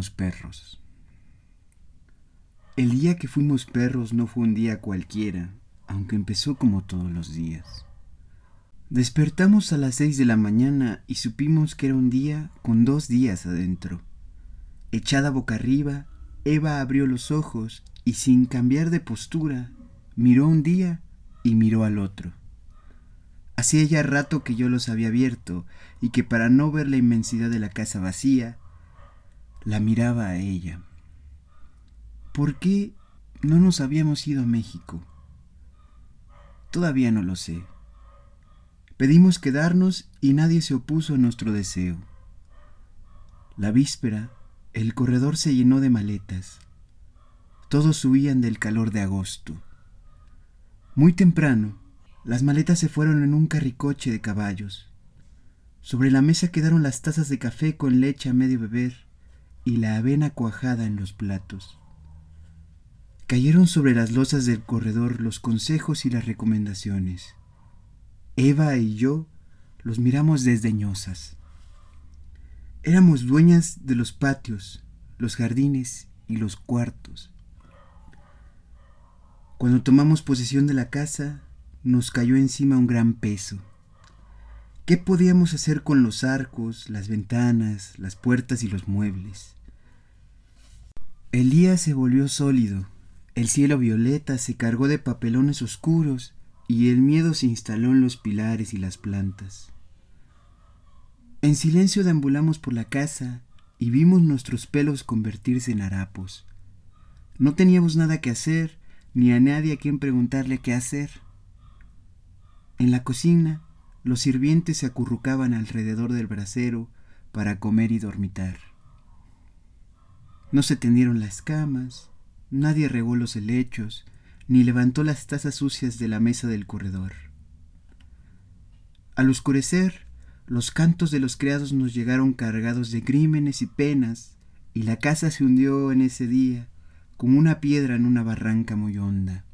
fuimos perros. El día que fuimos perros no fue un día cualquiera, aunque empezó como todos los días. Despertamos a las seis de la mañana y supimos que era un día con dos días adentro. Echada boca arriba, Eva abrió los ojos y sin cambiar de postura, miró un día y miró al otro. Hacía ya rato que yo los había abierto y que para no ver la inmensidad de la casa vacía, la miraba a ella. ¿Por qué no nos habíamos ido a México? Todavía no lo sé. Pedimos quedarnos y nadie se opuso a nuestro deseo. La víspera, el corredor se llenó de maletas. Todos huían del calor de agosto. Muy temprano, las maletas se fueron en un carricoche de caballos. Sobre la mesa quedaron las tazas de café con leche a medio beber y la avena cuajada en los platos. Cayeron sobre las losas del corredor los consejos y las recomendaciones. Eva y yo los miramos desdeñosas. Éramos dueñas de los patios, los jardines y los cuartos. Cuando tomamos posesión de la casa, nos cayó encima un gran peso. ¿Qué podíamos hacer con los arcos, las ventanas, las puertas y los muebles? El día se volvió sólido el cielo violeta se cargó de papelones oscuros y el miedo se instaló en los pilares y las plantas. En silencio deambulamos por la casa y vimos nuestros pelos convertirse en harapos. No teníamos nada que hacer, ni a nadie a quien preguntarle qué hacer. En la cocina, los sirvientes se acurrucaban alrededor del brasero para comer y dormitar. No se tendieron las camas, Nadie regó los helechos, ni levantó las tazas sucias de la mesa del corredor. Al oscurecer, los cantos de los criados nos llegaron cargados de crímenes y penas, y la casa se hundió en ese día como una piedra en una barranca muy honda.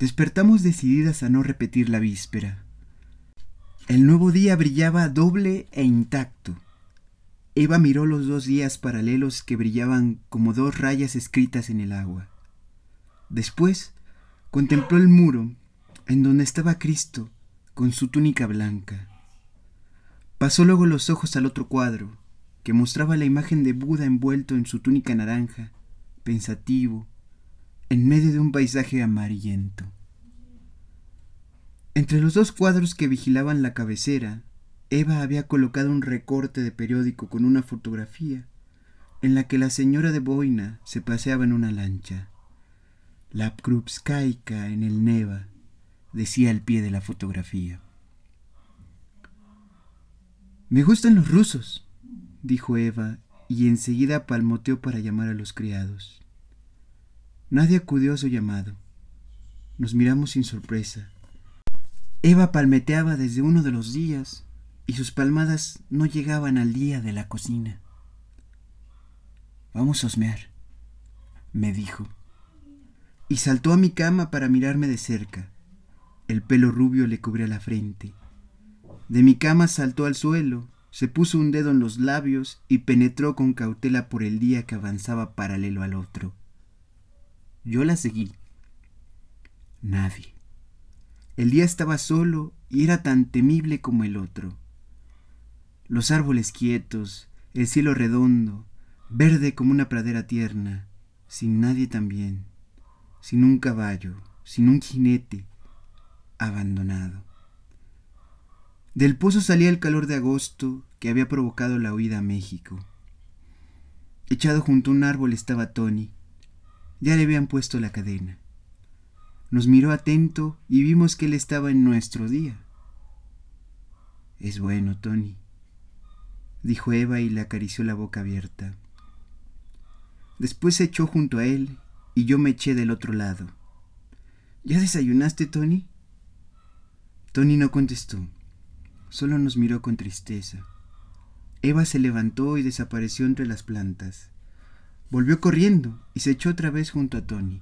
Despertamos decididas a no repetir la víspera. El nuevo día brillaba doble e intacto. Eva miró los dos días paralelos que brillaban como dos rayas escritas en el agua. Después contempló el muro en donde estaba Cristo con su túnica blanca. Pasó luego los ojos al otro cuadro, que mostraba la imagen de Buda envuelto en su túnica naranja, pensativo, en medio de un paisaje amarillento. Entre los dos cuadros que vigilaban la cabecera Eva había colocado un recorte de periódico con una fotografía en la que la señora de Boina se paseaba en una lancha. La Krupskaika en el Neva, decía al pie de la fotografía. Me gustan los rusos, dijo Eva, y enseguida palmoteó para llamar a los criados. Nadie acudió a su llamado. Nos miramos sin sorpresa. Eva palmeteaba desde uno de los días y sus palmadas no llegaban al día de la cocina. Vamos a osmear, me dijo, y saltó a mi cama para mirarme de cerca. El pelo rubio le cubría la frente. De mi cama saltó al suelo, se puso un dedo en los labios y penetró con cautela por el día que avanzaba paralelo al otro. Yo la seguí. Nadie. El día estaba solo y era tan temible como el otro los árboles quietos, el cielo redondo, verde como una pradera tierna, sin nadie también, sin un caballo, sin un jinete, abandonado. Del pozo salía el calor de agosto que había provocado la huida a México. Echado junto a un árbol estaba Tony. Ya le habían puesto la cadena. Nos miró atento y vimos que él estaba en nuestro día. Es bueno, Tony, dijo Eva y le acarició la boca abierta. Después se echó junto a él y yo me eché del otro lado. ¿Ya desayunaste, Tony? Tony no contestó, solo nos miró con tristeza. Eva se levantó y desapareció entre las plantas. Volvió corriendo y se echó otra vez junto a Tony.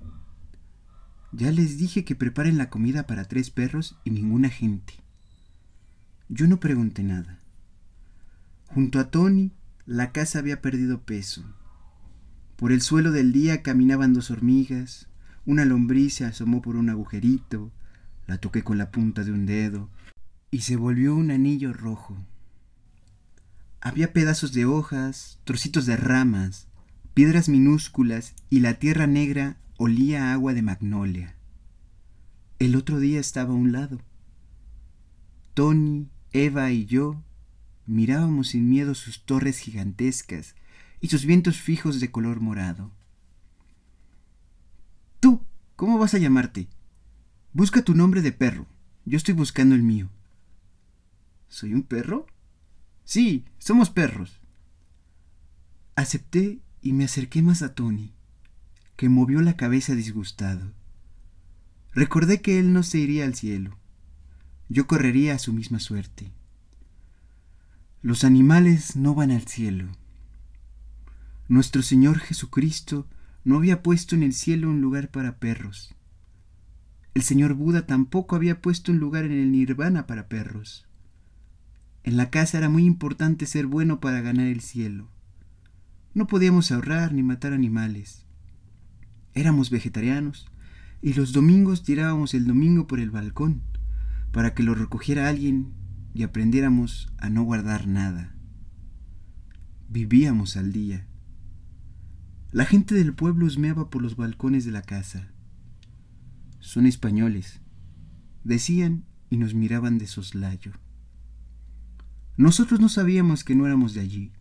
Ya les dije que preparen la comida para tres perros y ninguna gente. Yo no pregunté nada. Junto a Tony, la casa había perdido peso. Por el suelo del día caminaban dos hormigas, una lombriz se asomó por un agujerito, la toqué con la punta de un dedo y se volvió un anillo rojo. Había pedazos de hojas, trocitos de ramas, piedras minúsculas y la tierra negra olía a agua de magnolia. El otro día estaba a un lado. Tony, Eva y yo mirábamos sin miedo sus torres gigantescas y sus vientos fijos de color morado. Tú, ¿cómo vas a llamarte? Busca tu nombre de perro. Yo estoy buscando el mío. ¿Soy un perro? Sí, somos perros. Acepté y me acerqué más a Tony, que movió la cabeza disgustado. Recordé que él no se iría al cielo. Yo correría a su misma suerte. Los animales no van al cielo. Nuestro Señor Jesucristo no había puesto en el cielo un lugar para perros. El señor Buda tampoco había puesto un lugar en el nirvana para perros. En la casa era muy importante ser bueno para ganar el cielo. No podíamos ahorrar ni matar animales. Éramos vegetarianos y los domingos tirábamos el domingo por el balcón para que lo recogiera alguien y aprendiéramos a no guardar nada. Vivíamos al día. La gente del pueblo husmeaba por los balcones de la casa. Son españoles, decían y nos miraban de soslayo. Nosotros no sabíamos que no éramos de allí,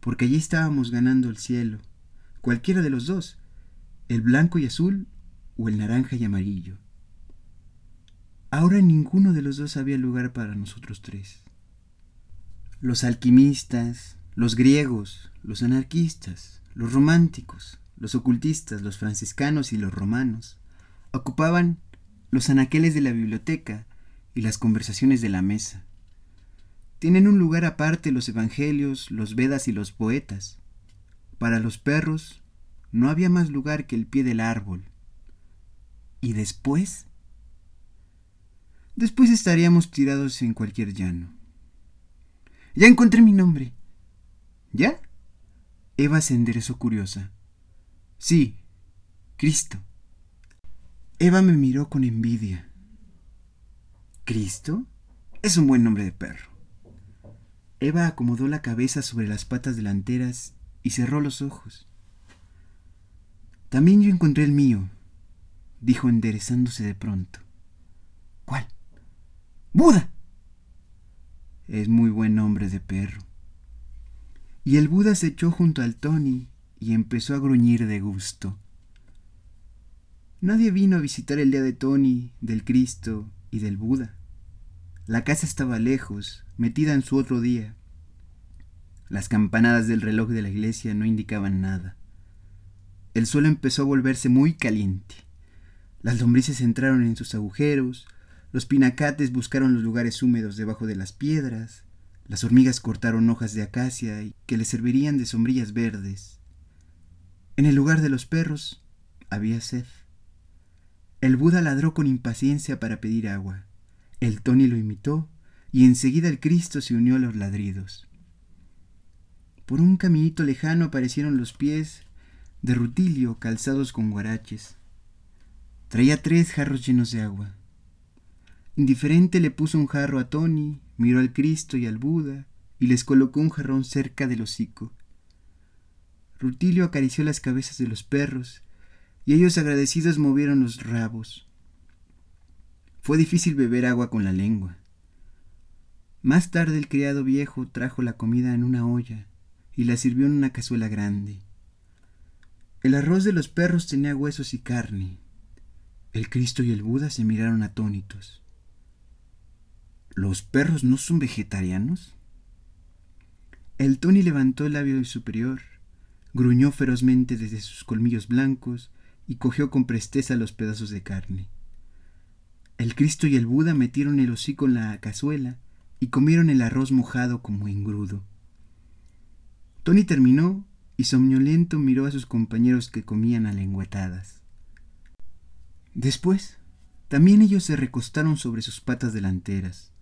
porque allí estábamos ganando el cielo, cualquiera de los dos, el blanco y azul o el naranja y amarillo. Ahora ninguno de los dos había lugar para nosotros tres. Los alquimistas, los griegos, los anarquistas, los románticos, los ocultistas, los franciscanos y los romanos ocupaban los anaqueles de la biblioteca y las conversaciones de la mesa. Tienen un lugar aparte los evangelios, los vedas y los poetas. Para los perros no había más lugar que el pie del árbol. ¿Y después? Después estaríamos tirados en cualquier llano. Ya encontré mi nombre. ¿Ya? Eva se enderezó curiosa. Sí, Cristo. Eva me miró con envidia. ¿Cristo? Es un buen nombre de perro. Eva acomodó la cabeza sobre las patas delanteras y cerró los ojos. También yo encontré el mío, dijo enderezándose de pronto. ¿Cuál? Buda. Es muy buen nombre de perro. Y el Buda se echó junto al Tony y empezó a gruñir de gusto. Nadie vino a visitar el día de Tony, del Cristo y del Buda. La casa estaba lejos, metida en su otro día. Las campanadas del reloj de la iglesia no indicaban nada. El suelo empezó a volverse muy caliente. Las lombrices entraron en sus agujeros, los pinacates buscaron los lugares húmedos debajo de las piedras. Las hormigas cortaron hojas de acacia que les servirían de sombrillas verdes. En el lugar de los perros había sed. El Buda ladró con impaciencia para pedir agua. El Tony lo imitó y enseguida el Cristo se unió a los ladridos. Por un caminito lejano aparecieron los pies de Rutilio calzados con guaraches. Traía tres jarros llenos de agua. Indiferente le puso un jarro a Tony, miró al Cristo y al Buda y les colocó un jarrón cerca del hocico. Rutilio acarició las cabezas de los perros y ellos agradecidos movieron los rabos. Fue difícil beber agua con la lengua. Más tarde el criado viejo trajo la comida en una olla y la sirvió en una cazuela grande. El arroz de los perros tenía huesos y carne. El Cristo y el Buda se miraron atónitos. ¿Los perros no son vegetarianos? El Tony levantó el labio superior, gruñó ferozmente desde sus colmillos blancos y cogió con presteza los pedazos de carne. El Cristo y el Buda metieron el hocico en la cazuela y comieron el arroz mojado como engrudo. Tony terminó y somnoliento miró a sus compañeros que comían a lengüetadas. Después, también ellos se recostaron sobre sus patas delanteras.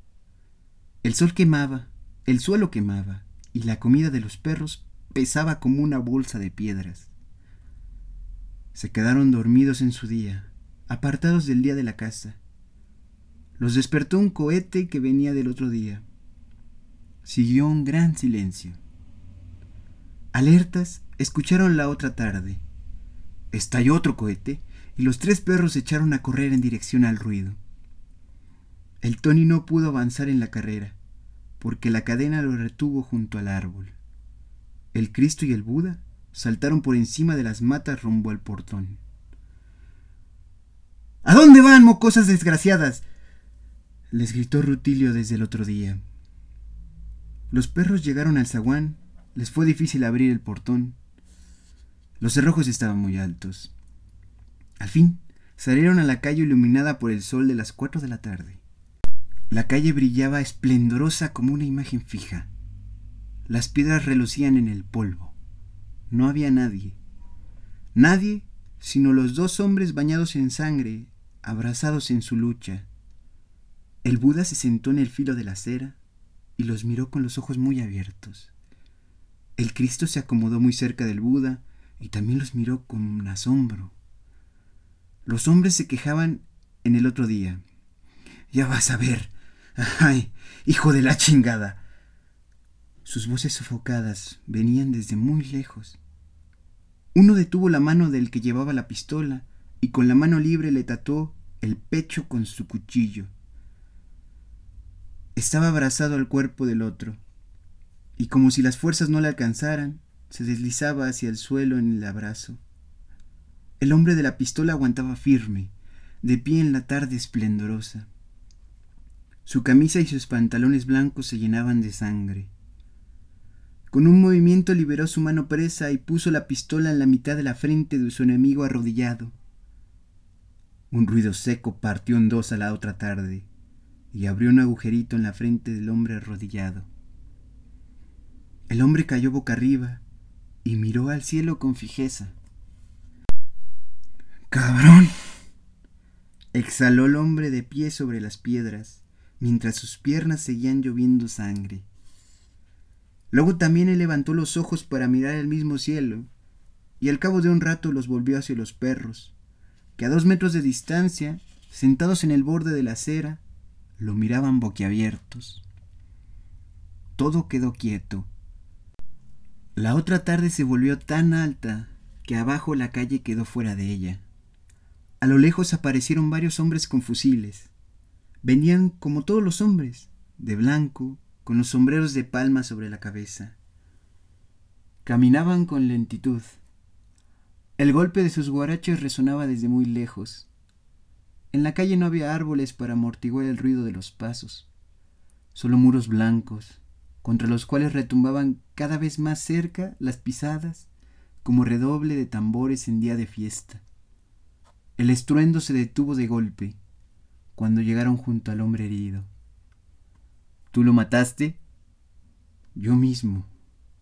El sol quemaba, el suelo quemaba, y la comida de los perros pesaba como una bolsa de piedras. Se quedaron dormidos en su día, apartados del día de la casa. Los despertó un cohete que venía del otro día. Siguió un gran silencio. Alertas, escucharon la otra tarde. Estalló otro cohete y los tres perros se echaron a correr en dirección al ruido. El Tony no pudo avanzar en la carrera, porque la cadena lo retuvo junto al árbol. El Cristo y el Buda saltaron por encima de las matas rumbo al portón. ¿A dónde van, mocosas desgraciadas? Les gritó Rutilio desde el otro día. Los perros llegaron al zaguán, les fue difícil abrir el portón. Los cerrojos estaban muy altos. Al fin, salieron a la calle iluminada por el sol de las cuatro de la tarde. La calle brillaba esplendorosa como una imagen fija. Las piedras relucían en el polvo. No había nadie. Nadie sino los dos hombres bañados en sangre, abrazados en su lucha. El Buda se sentó en el filo de la acera y los miró con los ojos muy abiertos. El Cristo se acomodó muy cerca del Buda y también los miró con asombro. Los hombres se quejaban en el otro día. Ya vas a ver. ¡Ay, hijo de la chingada! Sus voces sofocadas venían desde muy lejos. Uno detuvo la mano del que llevaba la pistola y con la mano libre le tatuó el pecho con su cuchillo. Estaba abrazado al cuerpo del otro, y como si las fuerzas no le alcanzaran, se deslizaba hacia el suelo en el abrazo. El hombre de la pistola aguantaba firme, de pie en la tarde esplendorosa. Su camisa y sus pantalones blancos se llenaban de sangre. Con un movimiento liberó su mano presa y puso la pistola en la mitad de la frente de su enemigo arrodillado. Un ruido seco partió en dos a la otra tarde y abrió un agujerito en la frente del hombre arrodillado. El hombre cayó boca arriba y miró al cielo con fijeza. ¡Cabrón! exhaló el hombre de pie sobre las piedras, mientras sus piernas seguían lloviendo sangre. Luego también él levantó los ojos para mirar el mismo cielo, y al cabo de un rato los volvió hacia los perros, que a dos metros de distancia, sentados en el borde de la acera, lo miraban boquiabiertos. Todo quedó quieto. La otra tarde se volvió tan alta que abajo la calle quedó fuera de ella. A lo lejos aparecieron varios hombres con fusiles. Venían como todos los hombres, de blanco, con los sombreros de palma sobre la cabeza. Caminaban con lentitud. El golpe de sus guaraches resonaba desde muy lejos. En la calle no había árboles para amortiguar el ruido de los pasos, solo muros blancos, contra los cuales retumbaban cada vez más cerca las pisadas como redoble de tambores en día de fiesta. El estruendo se detuvo de golpe cuando llegaron junto al hombre herido. ¿Tú lo mataste? Yo mismo.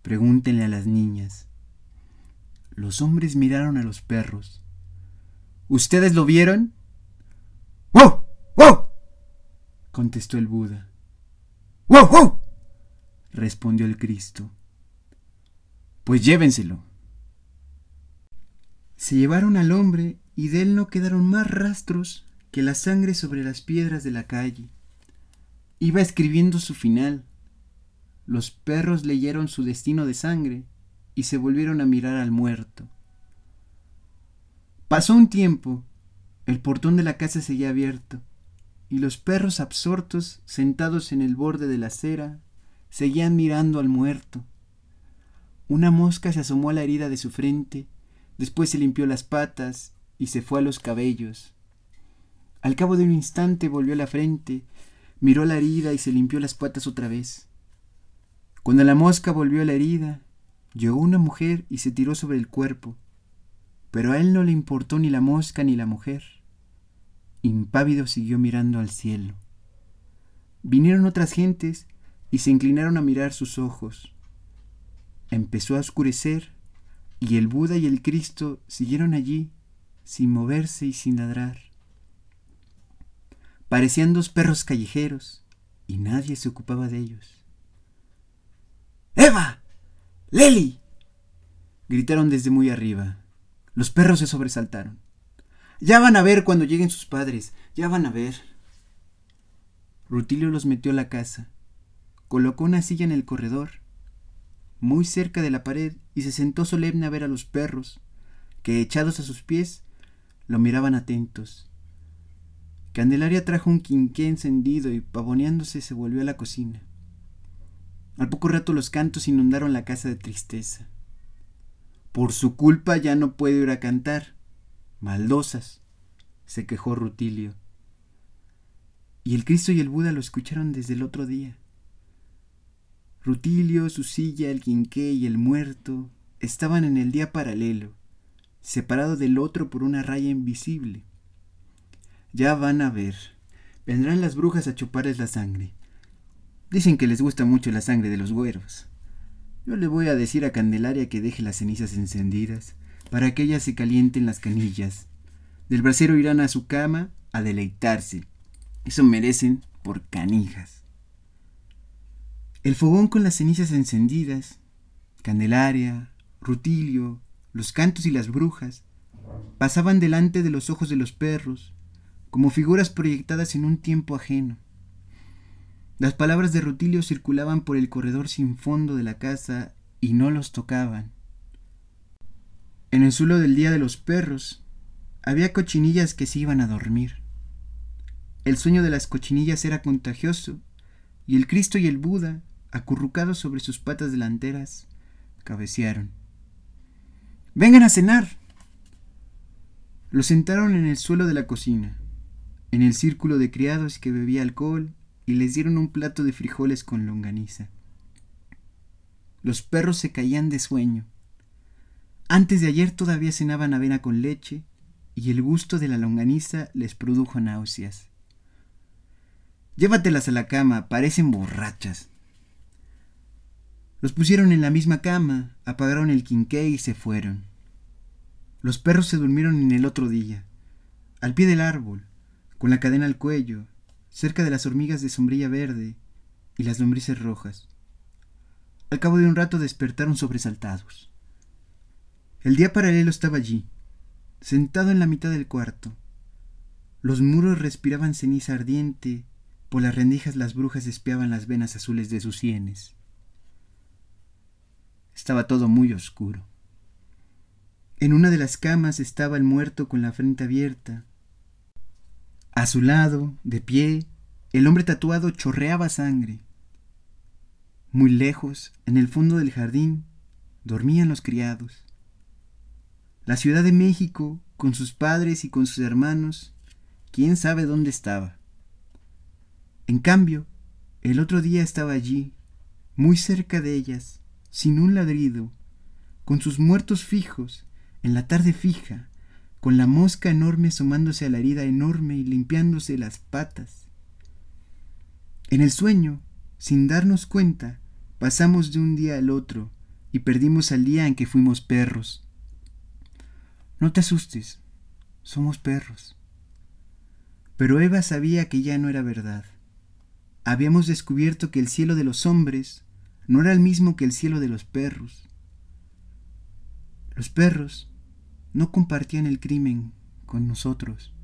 Pregúntenle a las niñas. Los hombres miraron a los perros. ¿Ustedes lo vieron? ¡Wow! ¡Wow! contestó el Buda. ¡Wow! ¡Wow! respondió el Cristo. Pues llévenselo. Se llevaron al hombre y de él no quedaron más rastros que la sangre sobre las piedras de la calle. Iba escribiendo su final. Los perros leyeron su destino de sangre y se volvieron a mirar al muerto. Pasó un tiempo el portón de la casa seguía abierto, y los perros absortos, sentados en el borde de la acera, seguían mirando al muerto. Una mosca se asomó a la herida de su frente, después se limpió las patas y se fue a los cabellos. Al cabo de un instante volvió a la frente, miró la herida y se limpió las patas otra vez. Cuando la mosca volvió a la herida, llegó una mujer y se tiró sobre el cuerpo, pero a él no le importó ni la mosca ni la mujer. Impávido siguió mirando al cielo. Vinieron otras gentes y se inclinaron a mirar sus ojos. Empezó a oscurecer y el Buda y el Cristo siguieron allí sin moverse y sin ladrar. Parecían dos perros callejeros y nadie se ocupaba de ellos. ¡Eva! ¡Leli! gritaron desde muy arriba. Los perros se sobresaltaron. Ya van a ver cuando lleguen sus padres, ya van a ver. Rutilio los metió a la casa, colocó una silla en el corredor, muy cerca de la pared, y se sentó solemne a ver a los perros, que echados a sus pies, lo miraban atentos. Candelaria trajo un quinqué encendido y pavoneándose se volvió a la cocina. Al poco rato los cantos inundaron la casa de tristeza. Por su culpa ya no puedo ir a cantar. Maldosas, se quejó Rutilio. Y el Cristo y el Buda lo escucharon desde el otro día. Rutilio, su silla, el quinqué y el muerto estaban en el día paralelo, separados del otro por una raya invisible. Ya van a ver. Vendrán las brujas a chuparles la sangre. Dicen que les gusta mucho la sangre de los güeros. Yo le voy a decir a Candelaria que deje las cenizas encendidas para que ellas se calienten las canillas. Del brasero irán a su cama a deleitarse. Eso merecen por canijas. El fogón con las cenizas encendidas, Candelaria, Rutilio, los cantos y las brujas, pasaban delante de los ojos de los perros, como figuras proyectadas en un tiempo ajeno. Las palabras de Rutilio circulaban por el corredor sin fondo de la casa y no los tocaban. En el suelo del día de los perros había cochinillas que se iban a dormir. El sueño de las cochinillas era contagioso, y el Cristo y el Buda, acurrucados sobre sus patas delanteras, cabecearon. Vengan a cenar. Lo sentaron en el suelo de la cocina, en el círculo de criados que bebía alcohol y les dieron un plato de frijoles con longaniza. Los perros se caían de sueño. Antes de ayer todavía cenaban avena con leche y el gusto de la longaniza les produjo náuseas. Llévatelas a la cama, parecen borrachas. Los pusieron en la misma cama, apagaron el quinqué y se fueron. Los perros se durmieron en el otro día, al pie del árbol, con la cadena al cuello, cerca de las hormigas de sombrilla verde y las lombrices rojas. Al cabo de un rato despertaron sobresaltados. El día paralelo estaba allí, sentado en la mitad del cuarto. Los muros respiraban ceniza ardiente, por las rendijas las brujas espiaban las venas azules de sus sienes. Estaba todo muy oscuro. En una de las camas estaba el muerto con la frente abierta, a su lado, de pie, el hombre tatuado chorreaba sangre. Muy lejos, en el fondo del jardín, dormían los criados. La Ciudad de México, con sus padres y con sus hermanos, quién sabe dónde estaba. En cambio, el otro día estaba allí, muy cerca de ellas, sin un ladrido, con sus muertos fijos, en la tarde fija, con la mosca enorme asomándose a la herida enorme y limpiándose las patas. En el sueño, sin darnos cuenta, pasamos de un día al otro y perdimos al día en que fuimos perros. No te asustes, somos perros. Pero Eva sabía que ya no era verdad. Habíamos descubierto que el cielo de los hombres no era el mismo que el cielo de los perros. Los perros no compartían el crimen con nosotros.